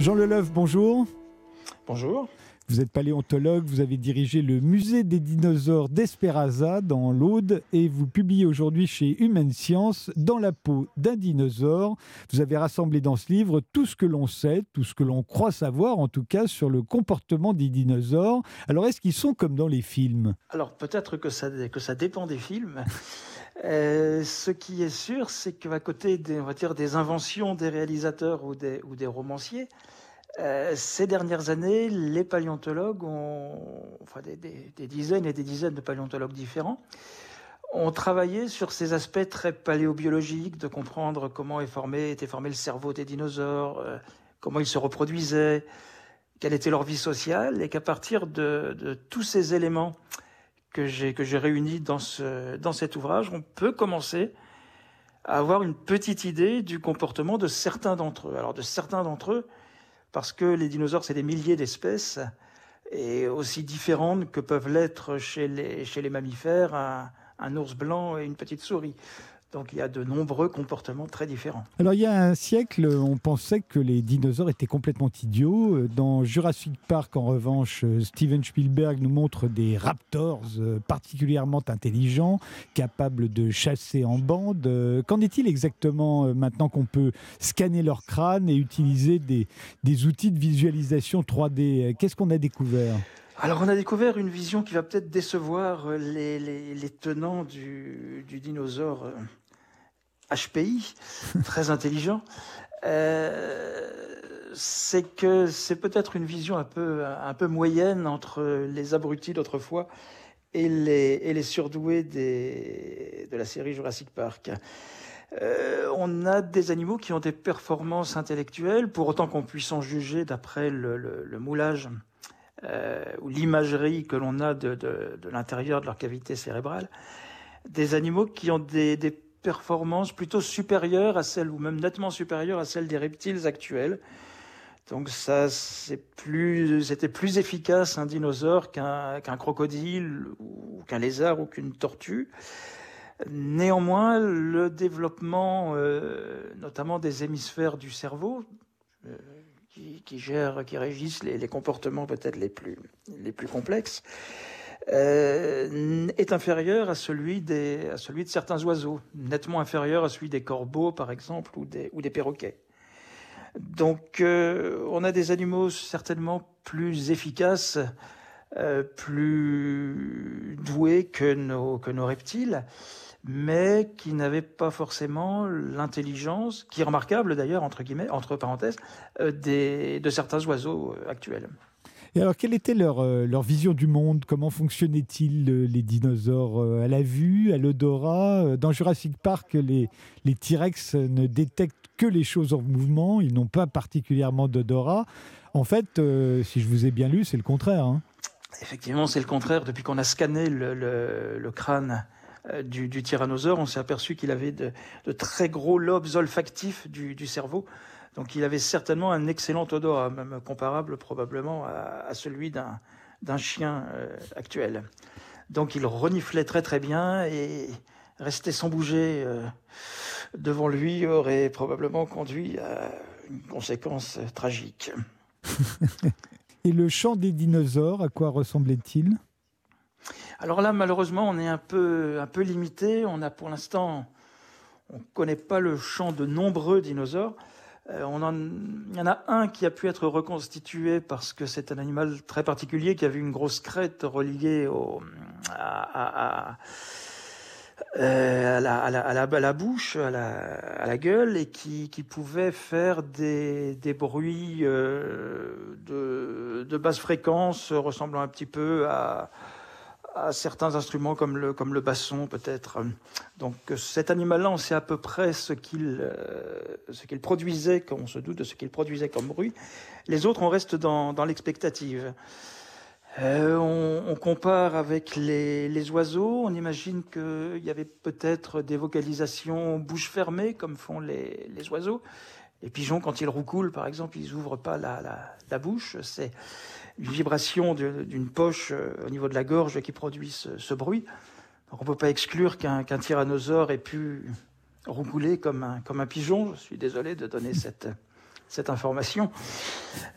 Jean Leleuf, bonjour. Bonjour. Vous êtes paléontologue, vous avez dirigé le musée des dinosaures d'Esperaza dans l'Aude et vous publiez aujourd'hui chez Human Science Dans la peau d'un dinosaure. Vous avez rassemblé dans ce livre tout ce que l'on sait, tout ce que l'on croit savoir en tout cas sur le comportement des dinosaures. Alors est-ce qu'ils sont comme dans les films? Alors peut-être que ça, que ça dépend des films. Euh, ce qui est sûr, c'est qu'à côté des, on va dire, des inventions des réalisateurs ou des, ou des romanciers, euh, ces dernières années, les paléontologues, ont, enfin des, dizaines et des dizaines de paléontologues différents, ont travaillé sur ces aspects très paléobiologiques, de comprendre comment est formé, était formé le cerveau des dinosaures, euh, comment ils se reproduisaient, quelle était leur vie sociale, et qu'à partir de, tous ces éléments que j'ai que réunis dans ce dans cet ouvrage, on peut commencer à avoir une petite idée du comportement de certains d'entre eux. Alors de certains d'entre eux, parce que les dinosaures, c'est des milliers d'espèces, et aussi différentes que peuvent l'être chez les mammifères, un, ours blanc et une petite souris. Donc il y a de nombreux comportements très différents. Alors il y a un siècle, on pensait que les dinosaures étaient complètement idiots. Dans Jurassic Park, en revanche, Steven Spielberg nous montre des raptors euh, particulièrement intelligents, capables de chasser en bande. Euh, qu'en est-il exactement euh, maintenant qu'on peut scanner leur crâne et utiliser des, des outils de visualisation 3D Qu'est-ce qu'on a découvert? Alors on a découvert une vision qui va peut-être décevoir les, les, les tenants du, du, dinosaure HPI, très intelligent, euh, c'est que c'est peut-être une vision un peu, un peu moyenne entre les abrutis d'autrefois et les, et les surdoués des, de la série Jurassic Park. Euh, on a des animaux qui ont des performances intellectuelles, pour autant qu'on puisse en juger d'après le, moulage euh, ou l'imagerie que l'on a de, de, de l'intérieur de leur cavité cérébrale. Des animaux qui ont des, des performance plutôt supérieure à celle, ou même nettement supérieure à celle des reptiles actuels. Donc ça, c'est plus, c'était plus efficace un dinosaure qu'un crocodile ou qu'un lézard ou qu'une tortue. Néanmoins, le développement, euh, notamment des hémisphères du cerveau, euh, qui, qui, gèrent, qui régissent les, les comportements peut-être les plus, les plus complexes, euh, est inférieur à celui, à celui de certains oiseaux, nettement inférieur à celui des corbeaux, par exemple, ou des, ou des perroquets. Donc, euh, on a des animaux certainement plus efficaces, euh, plus doués que nos, que nos reptiles, mais qui n'avaient pas forcément l'intelligence, qui est remarquable d'ailleurs, entre guillemets, entre parenthèses, des, de certains oiseaux actuels. Et alors, quelle était leur, euh, leur vision du monde? Comment fonctionnaient-ils euh, les dinosaures euh, à la vue, à l'odorat? Dans Jurassic Park, les, les T-Rex ne détectent que les choses en mouvement, ils n'ont pas particulièrement d'odorat. En fait, si je vous ai bien lu, c'est le contraire. Hein. Effectivement, c'est le contraire. Depuis qu'on a scanné le, le, crâne du, du, tyrannosaure, on s'est aperçu qu'il avait de, de, très gros lobes olfactifs du, du cerveau donc il avait certainement un excellent odorat, même comparable probablement à, celui d'un chien euh, actuel. Donc il reniflait très très bien et rester sans bouger euh, devant lui aurait probablement conduit à une conséquence tragique. et le chant des dinosaures, à quoi ressemblait-il? Alors là, malheureusement, on est un peu, un peu limité. On a pour l'instant, on ne connaît pas le chant de nombreux dinosaures. Euh, on en, il y en a un qui a pu être reconstitué parce que c'est un animal très particulier qui avait une grosse crête reliée au, à, à, euh, à, à, la, bouche, à la, à la gueule, et qui, qui pouvait faire des, des bruits euh, de, de basse fréquence ressemblant un petit peu à, à certains instruments comme le, comme le basson peut-être. Donc cet animal-là, on sait à peu près ce qu'il euh, ce qu'il produisait, on se doute de ce qu'il produisait comme bruit. Les autres, on reste dans, dans l'expectative. Euh, on, on, compare avec les, les oiseaux, on imagine qu'il y avait peut-être des vocalisations bouche fermée, comme font les, les oiseaux. Les pigeons, quand ils roucoulent, par exemple, ils ouvrent pas la, la, bouche. C'est une vibration d'une poche euh, au niveau de la gorge qui produit ce, bruit. On ne peut pas exclure qu'un qu tyrannosaure ait pu roucouler comme un, comme un pigeon. Je suis désolé de donner cette, cette information.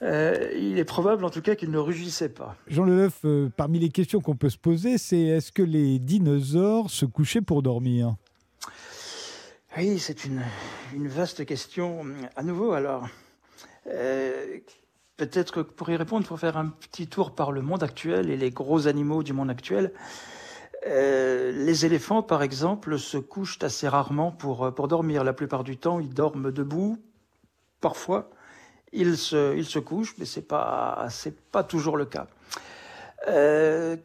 Euh, il est probable en tout cas qu'il ne rugissait pas. Jean Leleuf, euh, parmi les questions qu'on peut se poser, c'est est-ce que les dinosaures se couchaient pour dormir? Oui, c'est une, vaste question. À nouveau, alors, euh, peut-être pour y répondre, il faut faire un petit tour par le monde actuel et les gros animaux du monde actuel. les éléphants, par exemple, se couchent assez rarement pour, pour dormir. La plupart du temps, ils dorment debout, parfois, il se, il se couche, mais ce n'est pas, toujours le cas. Euh,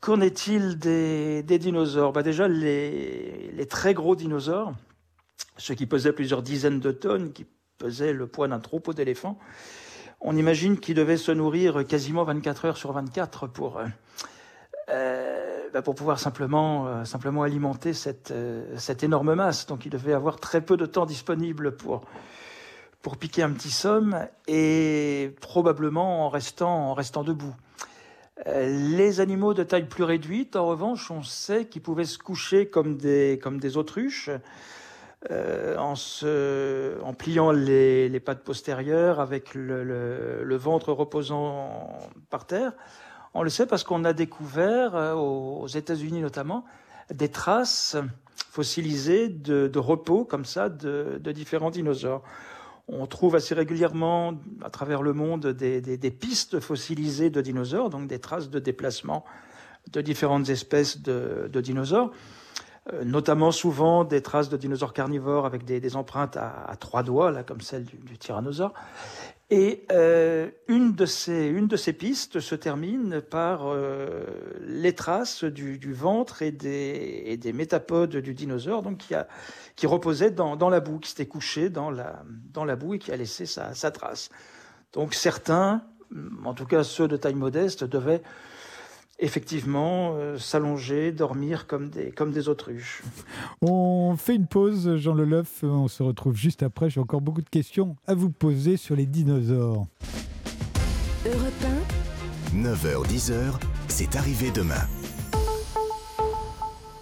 qu'en est-il des, dinosaures? Bah Déjà, les, très gros dinosaures, ceux qui pesaient plusieurs dizaines de tonnes, qui pesaient le poids d'un troupeau d'éléphants, on imagine qu'ils devaient se nourrir quasiment 24 heures sur 24 pour, euh, bah pour pouvoir simplement, euh, simplement alimenter cette, cette énorme masse. Donc ils devaient avoir très peu de temps disponible pour, pour piquer un petit somme et probablement en restant, en restant debout. Euh, les animaux de taille plus réduite, en revanche, on sait qu'ils pouvaient se coucher comme des, comme des autruches, euh, en, se, en pliant les, les pattes postérieures avec le, ventre reposant par terre. On le sait parce qu'on a découvert, euh, aux États-Unis notamment, des traces fossilisées de, repos comme ça de différents dinosaures. On trouve assez régulièrement à travers le monde des, pistes fossilisées de dinosaures, donc des traces de déplacement de différentes espèces de, dinosaures, euh, notamment souvent des traces de dinosaures carnivores avec des, empreintes à, trois doigts, là, comme celle du, tyrannosaure. Et euh, une, de ces, pistes se termine par euh, les traces du, ventre et des, métapodes du dinosaure, donc a, qui reposait dans, dans, la boue, qui s'était couché dans la, dans la boue et qui a laissé sa, sa trace. Donc certains, en tout cas ceux de taille modeste, devaient effectivement euh, s'allonger, dormir comme des, comme des autruches. On fait une pause, Jean Leloff. On se retrouve juste après. J'ai encore beaucoup de questions à vous poser sur les dinosaures. Europe 9h-10h, c'est arrivé demain.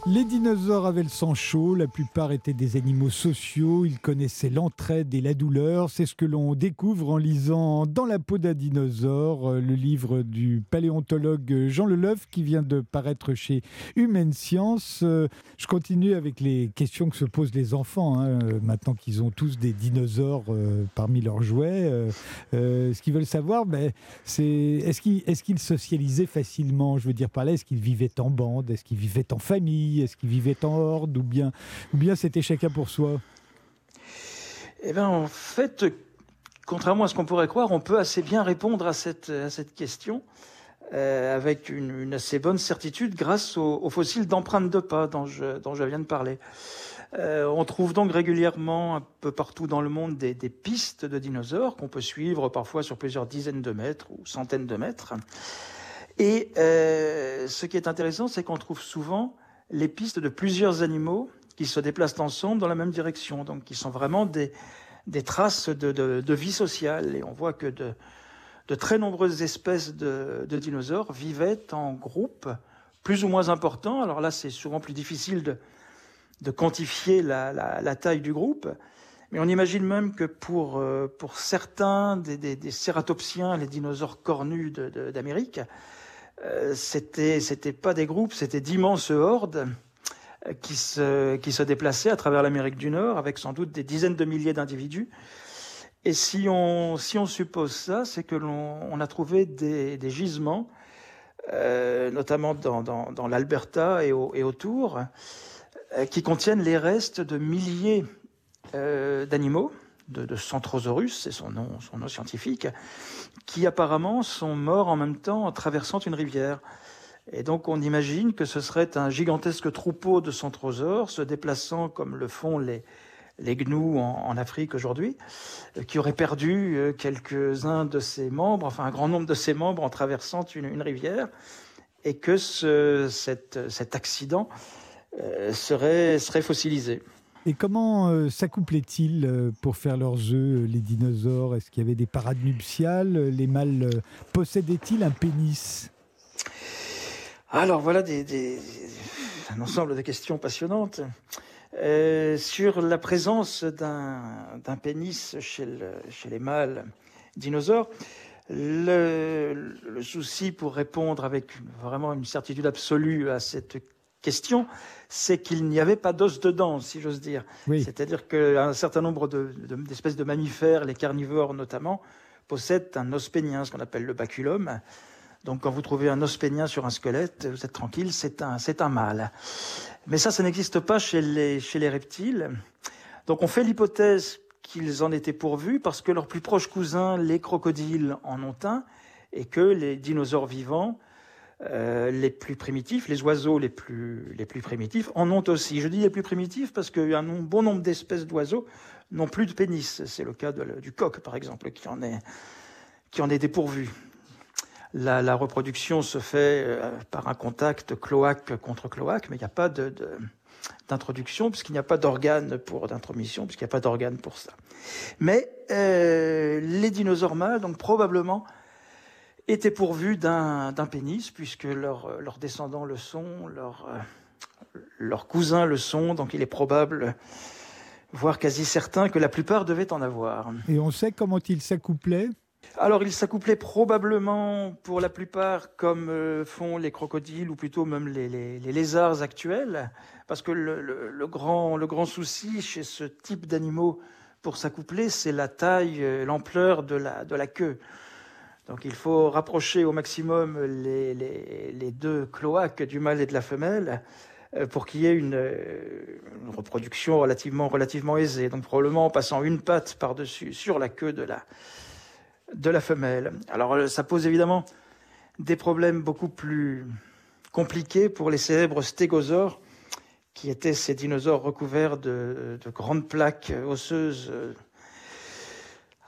Les dinosaures avaient le sang chaud, la plupart étaient des animaux sociaux, ils connaissaient l'entraide et la douleur. C'est ce que l'on découvre en lisant Dans la peau d'un dinosaure, euh, le livre du paléontologue Jean Leleuf qui vient de paraître chez Humaine Science. Euh, je continue avec les questions que se posent les enfants, hein, euh, maintenant qu'ils ont tous des dinosaures parmi leurs jouets. ce qu'ils veulent savoir, ben, c'est est-ce qu'ils socialisaient facilement? Je veux dire par là, est-ce qu'ils vivaient en bande? Est-ce qu'ils vivaient en famille? Est-ce qu'ils vivaient en horde ou bien, ou bien c'était chacun pour soi? Eh bien, en fait, contrairement à ce qu'on pourrait croire, on peut assez bien répondre à cette, à cette question. Euh, avec une, assez bonne certitude grâce aux, fossiles d'empreintes de pas dont je, dont je viens de parler. Euh, on trouve donc régulièrement un peu partout dans le monde des, des pistes de dinosaures qu'on peut suivre parfois sur plusieurs dizaines de mètres ou centaines de mètres. Et euh, ce qui est intéressant, c'est qu'on trouve souvent les pistes de plusieurs animaux qui se déplacent ensemble dans la même direction, donc qui sont vraiment des, des traces de, de, vie sociale. Et on voit que de, très nombreuses espèces de, dinosaures vivaient en groupe plus ou moins importants. Alors là, c'est souvent plus difficile de, quantifier la, la, la, taille du groupe, mais on imagine même que pour, euh, pour certains des, des, des cératopsiens, les dinosaures cornus d'Amérique, euh, c'était pas des groupes, c'était d'immenses hordes euh, qui se, déplaçaient à travers l'Amérique du Nord avec sans doute des dizaines de milliers d'individus. Et si on, suppose ça, c'est que l'on on a trouvé des, gisements, euh, notamment dans, l'Alberta et, au, et, autour, qui contiennent les restes de milliers d'animaux, de, Centrosaurus, c'est son nom, scientifique, qui apparemment sont morts en même temps en traversant une rivière. Et donc on imagine que ce serait un gigantesque troupeau de centrosaures se déplaçant comme le font les, gnous en, Afrique aujourd'hui, euh, qui aurait perdu euh, quelques-uns de ses membres, enfin un grand nombre de ses membres en traversant une, rivière, et que ce, cet, cet accident euh, serait, serait fossilisé. Et comment euh, s'accouplaient-ils euh, pour faire leurs œufs, euh, les dinosaures? Est-ce qu'il y avait des parades nuptiales? Les mâles possédaient-ils un pénis? Alors voilà un ensemble de questions passionnantes. Sur la présence d'un pénis chez, les mâles dinosaures, le, le, souci pour répondre avec vraiment une certitude absolue à cette question, c'est qu'il n'y avait pas d'os dedans, si j'ose dire. C'est-à-dire qu'un certain nombre d'espèces de, de, mammifères, les carnivores notamment, possèdent un os pénien, ce qu'on appelle le baculum. Donc quand vous trouvez un os pénien sur un squelette, vous êtes tranquille, c'est un, c'est un mâle. Mais ça, ça n'existe pas chez les, chez les reptiles. Donc on fait l'hypothèse qu'ils en étaient pourvus parce que leurs plus proches cousins, les crocodiles, en ont un, et que les dinosaures vivants, euh, les plus primitifs, les oiseaux les plus, les plus primitifs, en ont aussi. Je dis les plus primitifs parce qu'un bon nombre d'espèces d'oiseaux n'ont plus de pénis. C'est le cas du coq, par exemple, qui en est, qui en est dépourvu. La, reproduction se fait euh, par un contact cloaque contre cloaque, mais il n'y a pas d'introduction, puisqu'il n'y a pas d'organe pour d'intromission, puisqu'il n'y a pas d'organe pour ça. Mais euh, les dinosaures mâles, donc probablement, étaient pourvus d'un pénis, puisque leurs leurs descendants le sont, leurs leurs cousins le sont, donc il est probable, voire quasi certain, que la plupart devaient en avoir. Et on sait comment ils s'accouplaient? Alors, ils s'accouplaient probablement pour la plupart comme euh, font les crocodiles ou plutôt même les, les, les lézards actuels, parce que le, le, le, grand, le grand souci chez ce type d'animaux pour s'accoupler, c'est la taille, euh, l'ampleur de la, de la queue. Donc il faut rapprocher au maximum les, les, deux cloaques du mâle et de la femelle euh, pour qu'il y ait une, une, reproduction relativement, relativement aisée. Donc probablement en passant une patte par-dessus sur la queue de la, de la femelle. Alors euh, ça pose évidemment des problèmes beaucoup plus compliqués pour les célèbres stégosaures, qui étaient ces dinosaures recouverts de, de grandes plaques osseuses euh,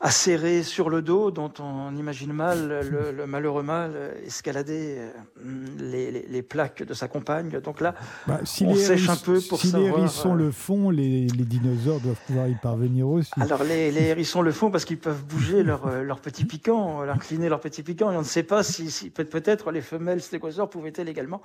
acéré sur le dos, dont on imagine mal le, malheureux mâle escalader euh, les, les, plaques de sa compagne. Donc là, bah, on sèche un peu pour si savoir... les hérissons le font, les, les, dinosaures doivent pouvoir y parvenir aussi. Alors les, les hérissons le font parce qu'ils peuvent bouger leur, euh, leur petit piquant, incliner leur petit piquant, et on ne sait pas si, si peut-être les femelles stégosaures pouvaient-elles également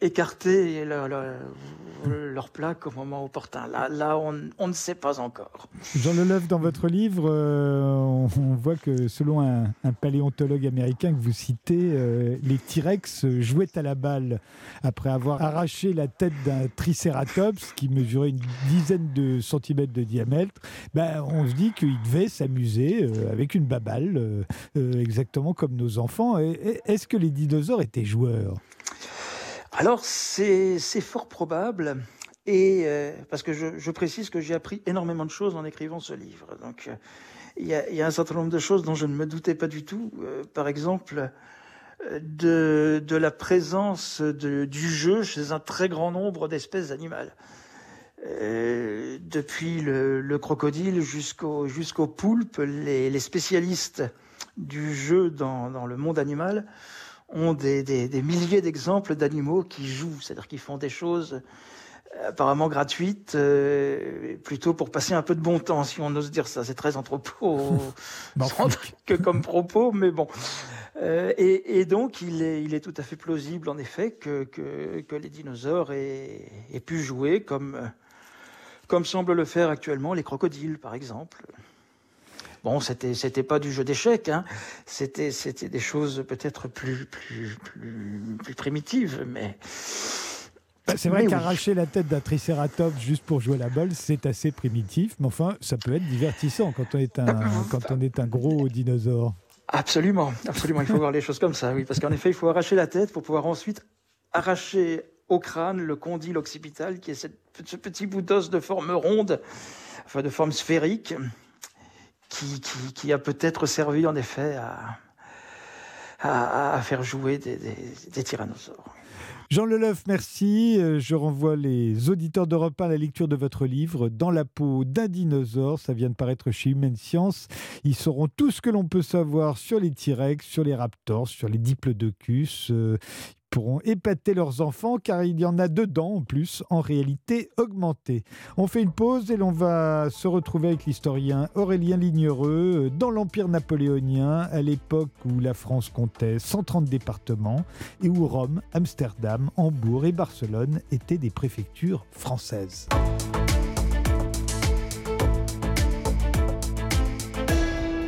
écarter leur, plaque au moment opportun. Là, là on, ne sait pas encore. Jean Leleuf, dans votre livre, euh, on, voit que selon un, paléontologue américain que vous citez, euh, les T-Rex jouaient à la balle après avoir arraché la tête d'un Triceratops qui mesurait une dizaine de centimètres de diamètre. Ben, on se dit qu'ils devaient s'amuser euh, avec une baballe, exactement comme nos enfants. Est-ce que les dinosaures étaient joueurs? Alors, c'est fort probable. Et euh, parce que je, précise que j'ai appris énormément de choses en écrivant ce livre. Donc, euh, il y, a, un certain nombre de choses dont je ne me doutais pas du tout. Euh, par exemple, de, de, la présence du jeu chez un très grand nombre d'espèces animales. Euh, depuis le, le crocodile jusqu'au jusqu'au poulpe, les, spécialistes du jeu dans le monde animal ont des, des, des milliers d'exemples d'animaux qui jouent, c'est-à-dire qui font des choses euh, apparemment gratuites, euh, plutôt pour passer un peu de bon temps, si on ose dire ça. C'est très anthropo que comme propos, mais bon. Euh, et, et, donc, il est, il est tout à fait plausible, en effet, que, que, que les dinosaures aient, aient, pu jouer comme, comme semblent le faire actuellement les crocodiles, par exemple. Bon, c'était c'était pas du jeu d'échecs, hein. C'était c'était des choses peut-être plus plus plus plus primitives, mais. Bah, c'est vrai qu'arracher oui. la tête d'un tricératops juste pour jouer la balle, c'est assez primitif, mais enfin, ça peut être divertissant quand on est un, quand on est un gros dinosaure. Absolument, absolument. Il faut voir les choses comme ça, oui, parce qu'en effet, il faut arracher la tête pour pouvoir ensuite arracher au crâne le condyle occipital, qui est cette, ce petit bout d'os de forme ronde, enfin de forme sphérique, qui, a peut-être servi en effet à, faire jouer des, tyrannosaures. Jean Leleuf, merci. Je renvoie les auditeurs d'Europe 1 à la lecture de votre livre Dans la peau d'un dinosaure. Ça vient de paraître chez Humaine Science. Ils sauront tout ce que l'on peut savoir sur les T-Rex, sur les raptors, sur les diplodocus pourront épater leurs enfants car il y en a dedans en plus en réalité augmentée. On fait une pause et l'on va se retrouver avec l'historien Aurélien Lignereux dans l'Empire napoléonien à l'époque où la France comptait 130 départements et où Rome, Amsterdam, Hambourg et Barcelone étaient des préfectures françaises.